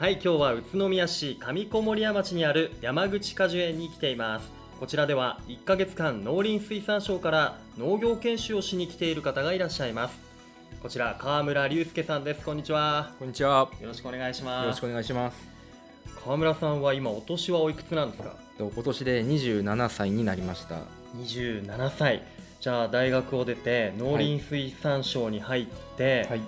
はい今日は宇都宮市上小森屋町にある山口果樹園に来ていますこちらでは1ヶ月間農林水産省から農業研修をしに来ている方がいらっしゃいますこちら川村隆介さんですこんにちはこんにちは。よろしくお願いしますよろしくお願いします。川村さんは今お年はおいくつなんですか？と今年で27歳になりました。27歳じゃあ大学を出て農林水産省に入って、はい。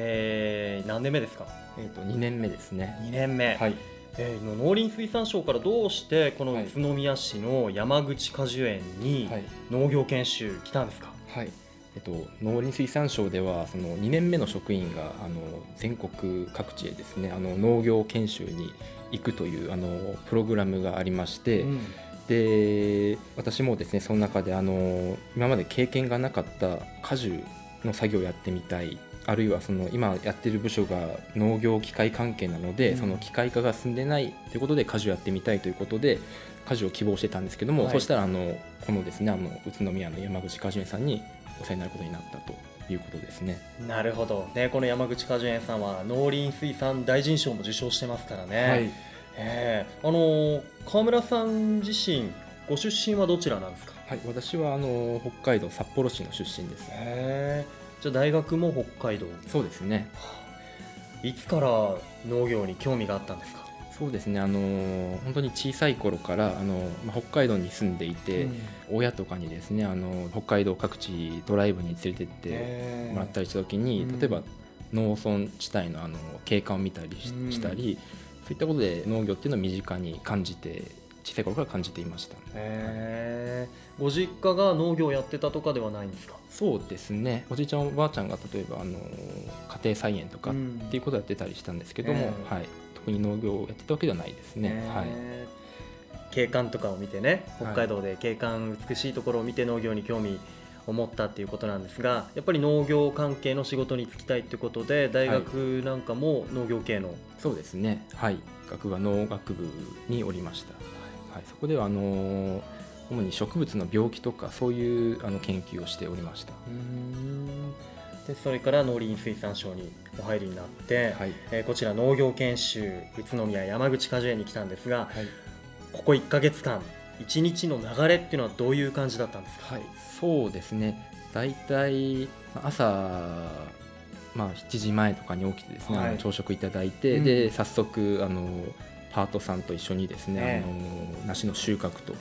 えー何年目ですか？えっ、と2年目ですね。2年目、はい。えー農林水産省からどうしてこのはい宇都宮市の山口果樹園にはい。農業研修来たんですか、はい。えっと農林水産省ではその2年目の職員があの全国各地へですねあの農業研修に行くというあのプログラムがありまして、うんで私もですねその中であの今まで経験がなかった果樹の作業をやってみたいあるいはその今やってる部署が農業機械関係なので、うん。その機械化が進んでないということで果樹をやってみたいということで果樹を希望してたんですけども、はい。そしたらあのこのですねあの宇都宮の山口果樹園さんにお世話になることになったということですね。なるほど、ね、この山口果樹園さんは農林水産大臣賞も受賞してますからね、はい、えーあのー川村さん自身ご出身はどちらなんですか？はい、私はあの北海道札幌市の出身です。へーじゃあ大学も北海道。そうですね。いつから農業に興味があったんですか？そうですね。あの本当に小さい頃からあの、まあ、北海道に住んでいて、うん。親とかにですねあの北海道各地ドライブに連れてってもらったりした時に、うん。例えば農村地帯のあの景観を見たりし,、うん。たりそういったことで農業っていうのを身近に感じて小さい頃から感じていましたへー。ご実家が農業やってたとかではないんですか？そうですね。おじいちゃんおばあちゃんが例えばあの家庭菜園とかっうん。ていうことをやってたりしたんですけども、ええはい、特に農業をやってたわけではないですね、はい、景観とかを見てねはい。北海道で景観美しいところを見て農業に興味を持ったっていうことなんですがやっぱり農業関係の仕事に就きたいってことで大学なんかも農業系の、そうですね。はい。学部は農学部におりました、はい、そこではあの主に植物の病気とかそういうあの研究をしておりました。でそれから農林水産省にお入りになって、はい、えーこちら農業研修宇都宮山口果樹園に来たんですがはい。ここ1か月間1日の流れっていうのはどういう感じだったんですか、はい、そうですね。大体まあ朝、まあ、7時前とかに起きてですね、はい。朝食いただいて、うん。で早速あのパートさんと一緒にですね、えあの梨の収穫と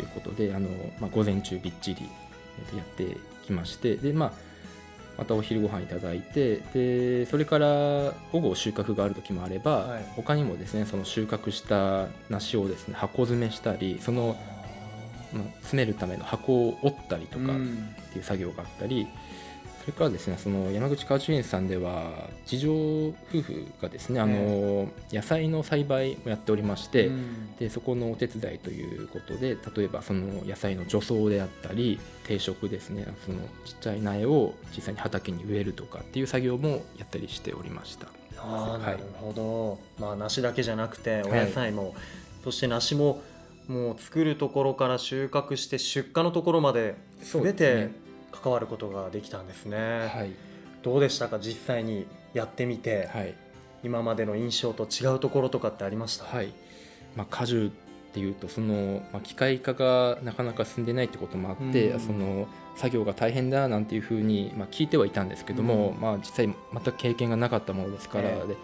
いうことであの、まあ、午前中びっちりやってきましてで、まあ、またお昼ご飯いただいてでそれから午後収穫がある時もあれば、はい。他にもですねその収穫した梨をですね箱詰めしたりその、まあ、詰めるための箱を折ったりとかっうん。ていう作業があったり、それからですねその山口果樹園さんでは次女夫婦がですねあの野菜の栽培もやっておりまして、うん。でそこのお手伝いということで例えばその野菜の除草であったり定食ですねそのちっちゃい苗を実際に畑に植えるとかっていう作業もやったりしておりました。あなるほど、まあ梨だけじゃなくておはい。野菜も、そして梨ももう作るところから収穫して出荷のところまでそう全てですね関わることができたんですね。はい。どうでしたか？実際にやってみて、はい。今までの印象と違うところとかってありました、はい。まあ、果樹っていうとその、まあ、機械化がなかなか進んでないってこともあって、うん。その作業が大変だなんていうふうに、まあ、聞いてはいたんですけども、うん。まあ、実際全く経験がなかったものですから、ええ。で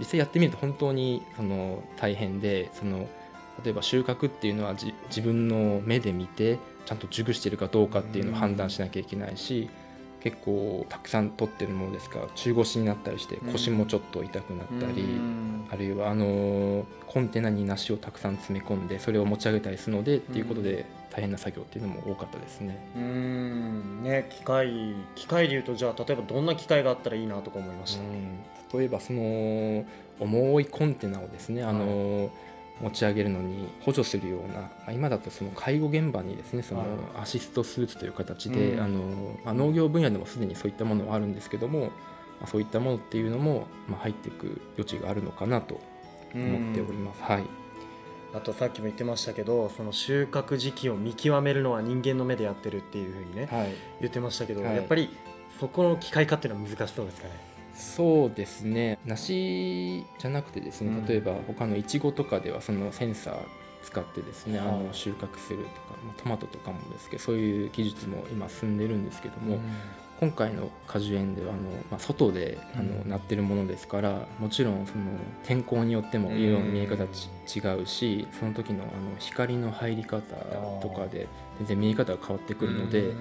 実際やってみると本当にその大変でその例えば収穫っていうのはじ自分の目で見てちゃんと熟してるかどうかっていうのを判断しなきゃいけないし、結構たくさん取ってるものですか。ら中腰になったりして腰もちょっと痛くなったり。うん。あるいはあのコンテナに梨をたくさん詰め込んでそれを持ち上げたりするのでっていうことで大変な作業っていうのも多かったですね。うーん。ね機械機械でいうとじゃあ例えばどんな機械があったらいいなとか思いました、うん。例えばその重いコンテナをですねあの、持ち上げるのに補助するようなまあ今だとその介護現場にですねそのはい。アシストスーツという形で、うん。あのまあ、農業分野でもすでにそういったものはあるんですけども、まあ、そういったものっていうのも、まあ、入っていく余地があるのかなと思っております。はい。あとさっきも言ってましたけどその収穫時期を見極めるのは人間の目でやってるっていうふうにねはい。言ってましたけど、はい。やっぱりそこの機械化っていうのは難しそうですかねそうですね。梨じゃなくてですね、うん。例えば他のいちごとかではそのセンサー使ってですね、はあ。あの収穫するとか、まあトマトとかもですけどそういう技術も今進んでるんですけども、今回の果樹園ではあの、まあ、外であの、うんなってるものですからもちろんその天候によっても色の見え方ち、違うしその時のあの光の入り方とかで全然見え方が変わってくるので、うん。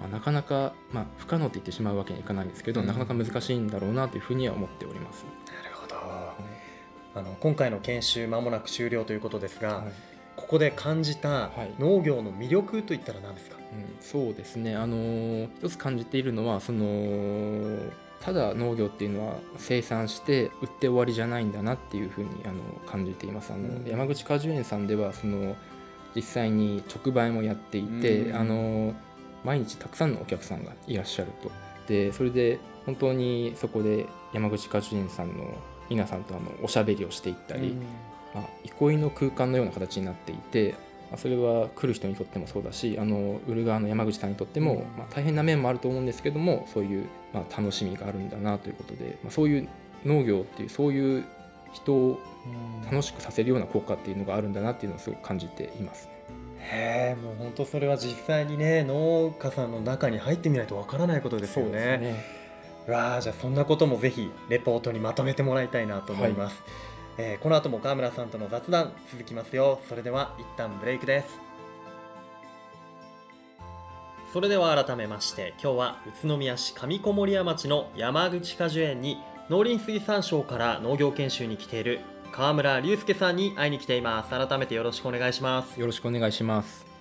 まあ、なかなか、まあ、不可能って言ってしまうわけにはいかないんですけど、うん。なかなか難しいんだろうなというふうには思っております。なるほど。あの今回の研修まもなく終了ということですが、はい。ここで感じたはい。農業の魅力といったら何ですか、うん、そうですね、あのー一つ感じているのはそのただ農業っていうのは生産して売って終わりじゃないんだなっていうふうにあの感じています。あの、うん。山口果樹園さんではその実際に直売もやっていて、うん。あの毎日たくさんのお客さんがいらっしゃると。でそれで本当にそこで山口果樹園さんの皆さんとあのおしゃべりをしていったり、まあ、憩いの空間のような形になっていて、まあ、それは来る人にとってもそうだしあの売る側の山口さんにとっても、うん。まあ、大変な面もあると思うんですけどもそういう、まあ、楽しみがあるんだなということで、まあ、そういう農業っていうそういう人を楽しくさせるような効果っていうのがあるんだなっていうのをすごく感じています。へえもう本当それは実際にね農家さんの中に入ってみないとわからないことですよね。うわあじゃあそんなこともぜひレポートにまとめてもらいたいなと思います、えーこの後も川村さんとの雑談続きますよそれでは一旦ブレイクですそれでは改めまして今日は宇都宮市上小森屋町の山口果樹園に農林水産省から農業研修に来ている川村隆介さんに会いに来ています改めてよろしくお願いしますよろしくお願いします。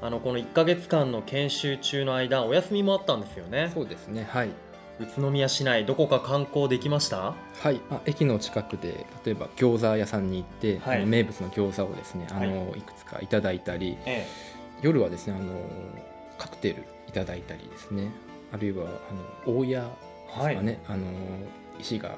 あのこの1ヶ月間の研修中の間お休みもあったんですよねそうですね。はい。宇都宮市内どこか観光できました？はい、まあ、駅の近くで例えば餃子屋さんに行って、はい。あの名物の餃子をですねあの、い、くつかいただいたりえ夜はですねあのカクテルいただいたりですね。あるいはあの大屋ですかね、あの石があの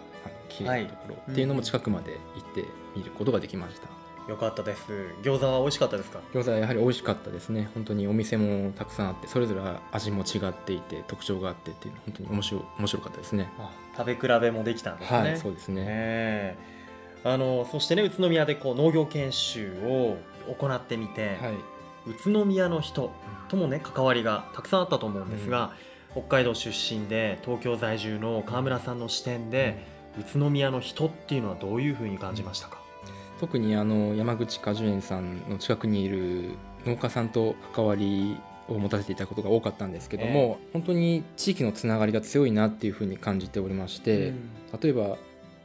綺麗なところっていうのも近くまで行って見ることができました、よかったです。餃子は美味しかったですか？餃子はやはり美味しかったですね。本当にお店もたくさんあってそれぞれ味も違っていて特徴があってっていうのは本当に面白い面白かったですね。食べ比べもできたんですね、はいそうですね、ええ。あのそしてね宇都宮でこう農業研修を行ってみて、はい。宇都宮の人ともね関わりがたくさんあったと思うんですが、北海道出身で東京在住の川村さんの視点で、宇都宮の人っていうのはどういうふうに感じましたか、特にあの山口果樹園さんの近くにいる農家さんと関わりを持たせていただくことが多かったんですけども、本当に地域のつながりが強いなっていうふうに感じておりまして、例えば、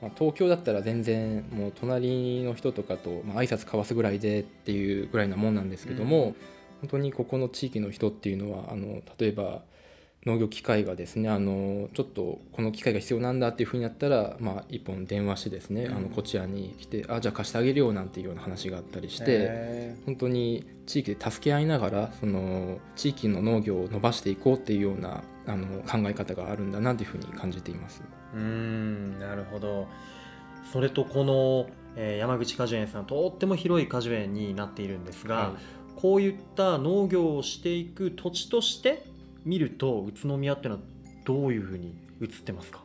まあ、東京だったら全然もう隣の人とかと、まあ挨拶交わすぐらいでっていうぐらいなもんなんですけども、うん。本当にここの地域の人っていうのはあの例えば農業機械がですねあのちょっとこの機械が必要なんだっていうふうになったら、まあ、一本電話してですね、うんあのこちらに来てあじゃあ貸してあげるよなんていうような話があったりして。へ本当に地域で助け合いながらその地域の農業を伸ばしていこうっていうようなあの考え方があるんだなというふうに感じています。ーうーんなるほどそれとこの、えー山口果樹園さんとっても広い果樹園になっているんですが、はいこういった農業をしていく土地として見ると宇都宮っていうのはどういうふうに映ってますか？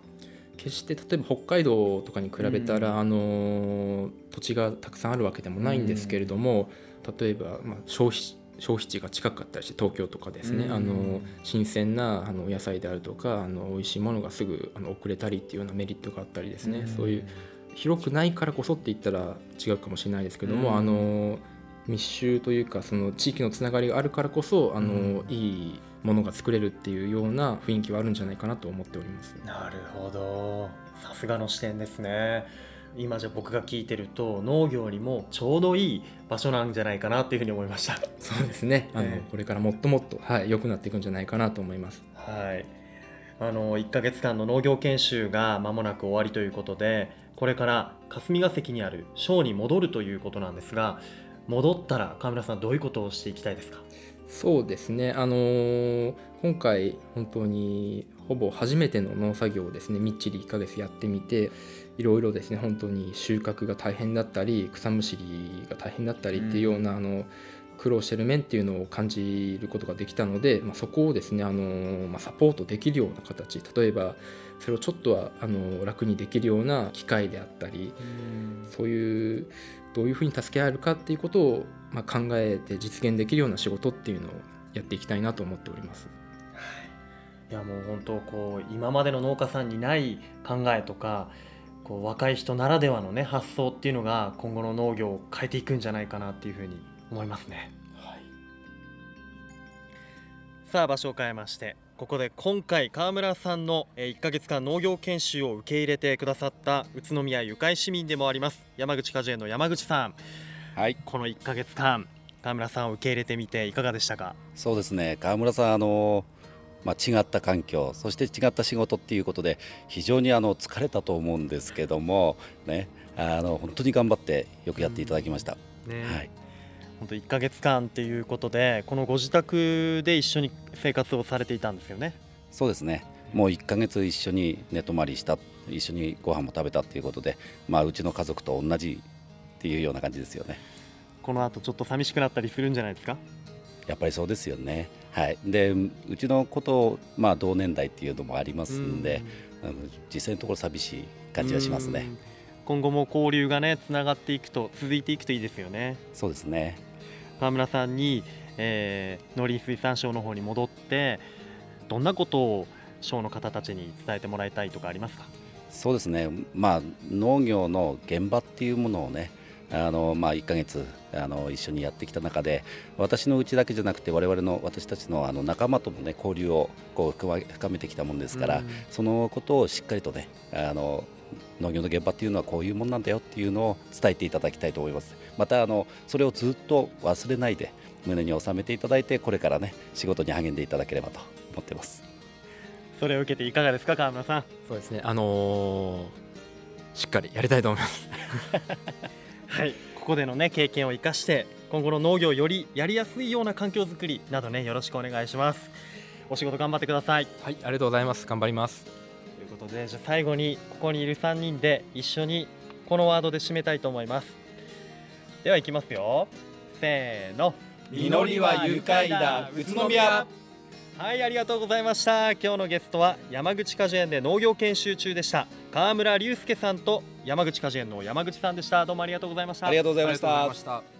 決して例えば北海道とかに比べたら、うん。あの土地がたくさんあるわけでもないんですけれども、例えば、まあ、消費消費地が近かったりして東京とかですね、うん。あの新鮮なあの野菜であるとかあの美味しいものがすぐあの送れたりっていうようなメリットがあったりですね、そういう広くないからこそって言ったら違うかもしれないですけども、うん。あの密集というかその地域のつながりがあるからこそあの、うん。いいものが作れるっていうような雰囲気はあるんじゃないかなと思っております。なるほどさすがの視点ですね今じゃ僕が聞いてると農業にもちょうどいい場所なんじゃないかなっていうふうに思いましたそうですね。あの、ええこれからもっともっとはい良くなっていくんじゃないかなと思います。はいあの1ヶ月間の農業研修が間もなく終わりということでこれから霞が関にある省に戻るということなんですが戻ったら川村さんどういうことをしていきたいですか？そうですね。あのー今回本当にほぼ初めての農作業をですねみっちり1ヶ月やってみていろいろですね本当に収穫が大変だったり草むしりが大変だったりっていうような、あの苦労してる面っていうのを感じることができたので、まあ、そこをですねあの、まあ、サポートできるような形例えばそれをちょっとはあの楽にできるような機会であったりそういうどういうふうに助け合えるかっていうことを、まあ、考えて実現できるような仕事っていうのをやっていきたいなと思っております。いやもう本当こう今までの農家さんにない考えとかこう若い人ならではのね発想っていうのが今後の農業を変えていくんじゃないかなっていうふうに思いますね。はい、さあ場所を変えましてここで今回川村さんの1ヶ月間農業研修を受け入れてくださった宇都宮ゆかい市民でもあります山口果樹園の山口さん、はい、この1ヶ月間川村さんを受け入れてみていかがでしたか？そうですね。川村さんあのまあ、違った環境そして違った仕事っていうことで非常にあの疲れたと思うんですけども、ね、あの本当に頑張ってよくやっていただきました。うん。ね、はい本当1か月間っていうことでこのご自宅で一緒に生活をされていたんですよね？そうですね。もう1か月一緒に寝泊まりした一緒にご飯も食べたっていうことで、まあ、うちの家族と同じっていうような感じですよね。この後ちょっと寂しくなったりするんじゃないですか？やっぱりそうですよね。はい、でうちの子と、まあ、同年代っていうのもありますんで、うん、実際のところ寂しい感じがしますね。今後も交流がねつながっていくと続いていくといいですよね。そうですね。川村さんに、えー、農林水産省の方に戻ってどんなことを省の方たちに伝えてもらいたいとかありますか？そうですね、まあ、農業の現場っていうものをねあの、まあ、1ヶ月あの一緒にやってきた中で私のうちだけじゃなくて我々の私たちのあの仲間とも、ね、交流をこう深めてきたもんですから、うん、そのことをしっかりとねあの農業の現場っていうのはこういうもんなんだよっていうのを伝えていただきたいと思います。またあのそれをずっと忘れないで胸に収めていただいてこれからね仕事に励んでいただければと思ってます。それを受けていかがですか川村さん？そうですね。あのー、しっかりやりたいと思います。はい。ここでのね経験を生かして今後の農業をよりやりやすいような環境づくりなどねよろしくお願いします。お仕事頑張ってください。はいありがとうございます。頑張ります。ということでじゃあ最後にここにいる3人で一緒にこのワードで締めたいと思います。ではいきますよ。せーの。実りは愉快だ。宇都宮。はいありがとうございました。今日のゲストは山口果樹園で農業研修中でした。川村隆介さんと山口果樹園の山口さんでした。どうもありがとうございました。ありがとうございました